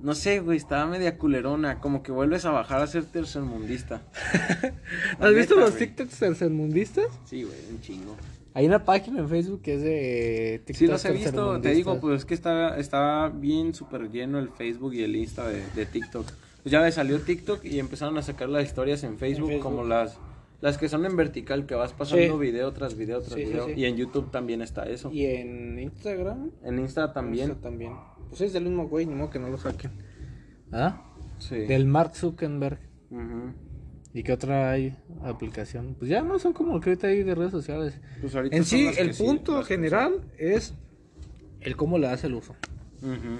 No sé, güey, estaba media culerona. Como que vuelves a bajar a ser tercermundista. ¿Has visto los güey. TikToks tercermundistas? Sí, güey, un chingo. Hay una página en Facebook que es de TikTok Sí, los he visto. Te digo, pues es que está, está bien súper lleno el Facebook y el Insta de, de TikTok. Pues ya ves, salió TikTok y empezaron a sacar las historias en Facebook, Facebook. como las las que son en vertical, que vas pasando Sí. video tras video tras Sí, video. sí. Y en YouTube también está eso. Y en Instagram En Insta también. Insta también. Pues es del mismo güey, ni modo que no lo saquen. ¿Ah? Sí. Del Mark Zuckerberg. Ujú. ¿Y qué otra hay aplicación? Pues ya no son como el que ahorita hay de redes sociales. Pues ahorita En sí, el punto general es el cómo le das el uso. Ujú.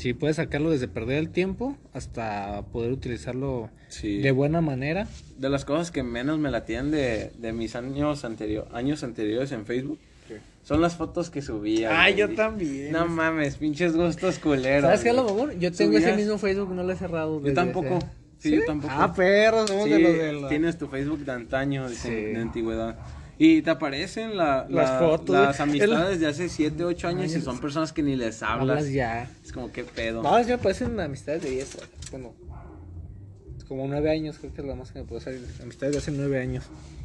Si puedes sacarlo desde perder el tiempo hasta poder utilizarlo Sí. de buena manera. De las cosas que menos me latían de, de mis años, anterior, años anteriores en Facebook son las fotos que subía. Ah, yo también. No mames, pinches gustos culeros. ¿Sabes qué lo mamón? Yo tengo ese mismo Facebook, no lo he cerrado. Yo tampoco. ese- Sí, yo tampoco. Ah, perros, somos Sí, de los de la... Tienes tu Facebook de antaño, dicen, Sí. de antigüedad. Y te aparecen la, Las la- fotos, las amistades de hace 7, 8 años y son personas que ni les hablas. Hablas ya. Es como, qué pedo. No, sí me parecen amistades de 10. Bueno, como 9 años, creo que es la más que me puede salir. Amistades de hace 9 años.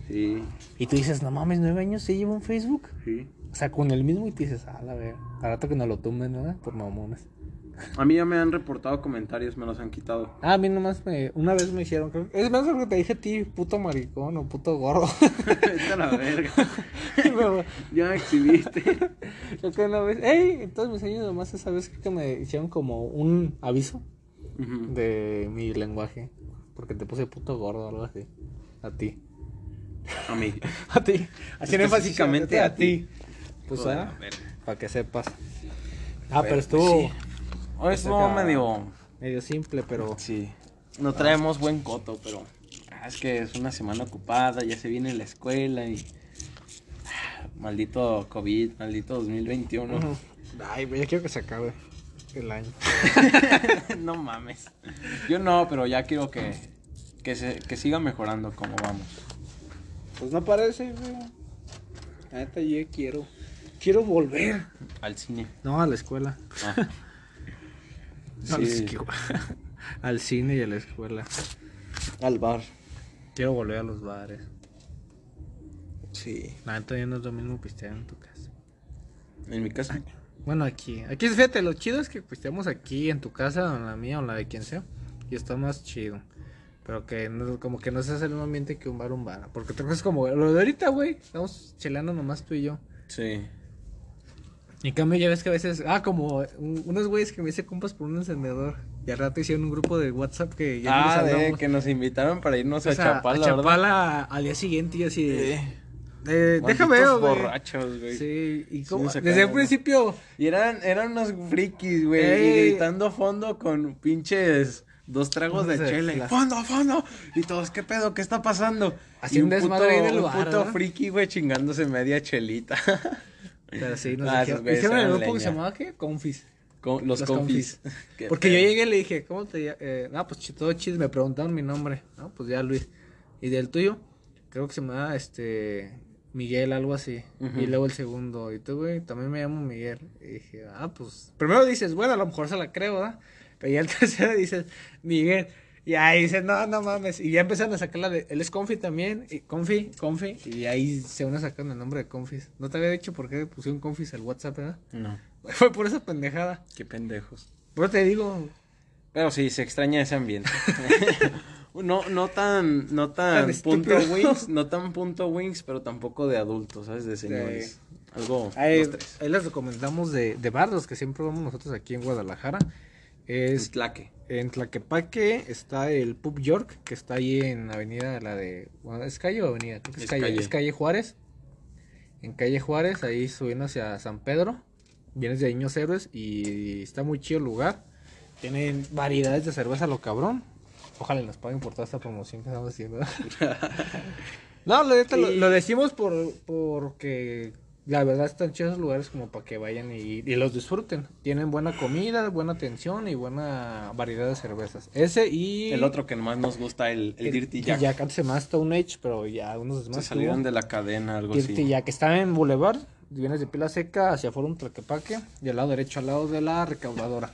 Sí, Y tú dices, no mames, 9 años se lleva un Facebook. sí. O sea, con el mismo y te dices, ah, la ver. Al rato que nos lo tumben, ¿no? Por mamones. A mí ya me han reportado comentarios, me los han quitado. Ah, a mí nomás me. Una vez me hicieron. Creo, es más lo que te dije a ti, puto maricón o puto gordo. Vete la verga. Pero, ya me exhibiste. creo que una vez. ¡Ey! En todos mis años, nomás esa vez creo que me hicieron como un aviso de mi lenguaje. Porque te puse puto gordo o algo así. A ti. A mí. A ti. Así Específicamente a ti. Pues ah, para que sepas. Ah, pero Pero, estuvo pues, sí. Hoy estuvo medio... medio simple, pero. Sí. No traemos buen coto, pero... ah, Es que es una semana ocupada, ya se viene la escuela y... ah, Maldito COVID, maldito 2021. Ujú. Ay, güey, ya quiero que se acabe el año. no mames. Yo no, pero ya quiero que, que, se, que siga mejorando como vamos. Pues no parece, güey. Neta, yo quiero. Quiero volver. Al cine. No, a la escuela. Ah. Sí. Al cine y a la escuela. Al bar. Quiero volver a los bares. Sí. La neta, ya no es lo mismo pistear en tu casa. En mi casa. Bueno, aquí. Aquí, fíjate, lo chido es que pisteamos aquí en tu casa, o en la mía, o en la de quien sea. Y está más chido. Pero que no, como que no se hace el mismo ambiente que un bar, un bar. Porque otra cosa es como lo de ahorita, güey. Estamos cheleando nomás tú y yo. Sí. En cambio, ya ves que a veces. Ah, como un- unos güeyes que me hice compas por un encendedor. Y al rato hicieron un grupo de WhatsApp que ya Ah, nos de que nos invitaron para irnos a O sea, Chapala, a al día siguiente y así de... Eh, déjame ver, güey. borrachos, güey. Sí, y como, desde el principio, Y eran, eran unos frikis, güey. Ey. Y gritando fondo con pinches dos tragos de chela. y Fondo, fondo. Y todos, ¿qué pedo? ¿Qué está pasando? Así y un el un bar, puto friki, güey, chingándose media chelita. pero sí, nos Ah, dijeron, el grupo que se llamaba, ¿qué? Confis. Con los, Los confis. Porque yo llegué y le dije, ¿cómo te llamas? Eh, no, pues todo chido, me preguntaron mi nombre. No, pues ya Luis. ¿Y del tuyo? Creo que se llama, este, Miguel, algo así. Y luego el segundo, y tú, güey, también me llamo Miguel. Y dije, ah, pues, primero dices, bueno, a lo mejor se la creo, ¿verdad? Pero ya el tercero dices, Miguel. Y ahí dices, no, no mames. Y ya empezaron a sacar la de, él es Confi también, y Confi, Confi. Y ahí se van a sacar el nombre de Confis. No te había dicho por qué pusieron Confis al WhatsApp, ¿verdad? No, Fue por esa pendejada. qué pendejos. Pero te digo, Pero sí, se extraña ese ambiente. no, no tan, no tan, Tan punto wings, no tan punto wings, pero tampoco de adultos, ¿sabes? De señores. Algo, Ahí, ahí les recomendamos de, de bar, los que siempre vamos nosotros aquí en Guadalajara. Es Es tlaque. en Tlaquepaque está el Pub York, que está ahí en avenida la de... bueno, ¿Es calle o avenida? Creo que es, Es calle, calle. es calle Juárez. En calle Juárez, ahí subiendo hacia San Pedro. Vienes de Niños Héroes y está muy chido el lugar. Tienen variedades de cerveza, lo cabrón. Ojalá nos paguen por toda esta promoción que estamos haciendo. no, lo, lo decimos por porque la verdad están chidos lugares como para que vayan y, y los disfruten. Tienen buena comida, buena atención y buena variedad de cervezas. Ese y... El otro que más nos gusta, el, el, Dirty Jack. Jack antes se llamaba Stone Age, pero ya unos Se demás salieron tuvo. de la cadena, algo Dirty así. Jack está en Boulevard, vienes de Pila Seca hacia Forum Tlaquepaque y al lado derecho al lado de la recaudadora.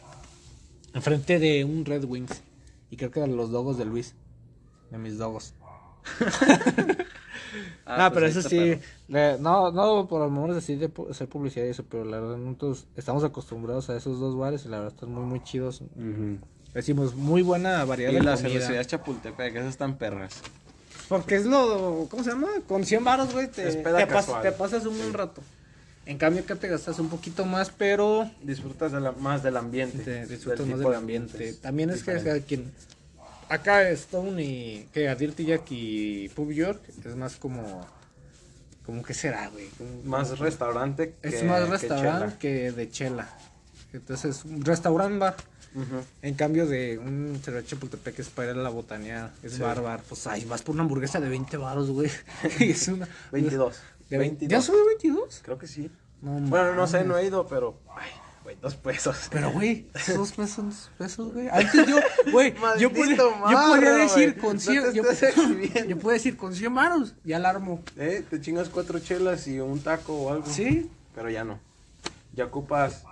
Enfrente de un Red Wings. Y creo que de los dogos de Luis. De mis dogos. Ah, pues pero ahí eso sí, no, no por el momento así de hacer publicidad y eso, pero la verdad nosotros estamos acostumbrados a esos dos bares y la verdad están muy muy chidos. Decimos muy buena variedad Y de la comida. cervecería Chapultepec, esas están perras. Porque es lo, ¿cómo se llama? Con 100 baros, güey, te, te, pas- casual. te pasas un buen rato. En cambio acá te gastas un poquito más, pero Disfrutas de la- más del ambiente. te disfrutas del más tipo del de ambiente. También es que diferentes. cada quien... Acá Stone y... Que a Dirty Jack y Pub York es más como... Como que será, güey. Como- Más como- restaurante que Es más restaurante que, de chela. Entonces, un restaurant bar. En cambio de un cerveza Chapultepec es para ir a la botanear. Es Sí. bar, bar. Pues ahí vas por una hamburguesa de 20 baros, güey. Es una... 22. ¿De 22. ¿Ya sube 22? Creo que sí. No, Bueno, no sé, no he ido, pero. Ay, güey, dos pesos. Pero, güey, dos pesos dos pesos, güey. Antes yo, güey, yo, podía- yo podía decir con No 100, te yo, yo podía decir con 100 maros, ya la armo. Eh, te chingas cuatro chelas y un taco o algo. Sí, Pero ya no. Ya ocupas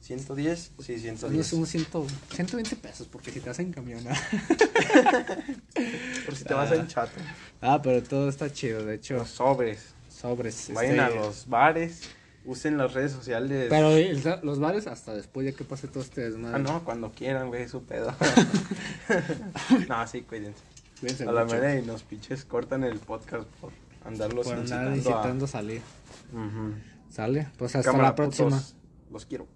110. Sí, no 110. son 100, 120 pesos, porque si te hacen camionar. Por si te vas en chato. Ah, pero todo está chido, de hecho, Los sobres. sobres. Vayan este, a los bares. Usen las redes sociales. Pero el- los bares hasta después ya que pase todo este desmadre. Ah, no, cuando quieran, güey, su pedo. no, sí, cuídense. Cuídense A la manera y nos pinches cortan el podcast por andarlos por andar incitando a- salir. ¿Sale? Pues hasta Cámara, la próxima. putos. Los quiero.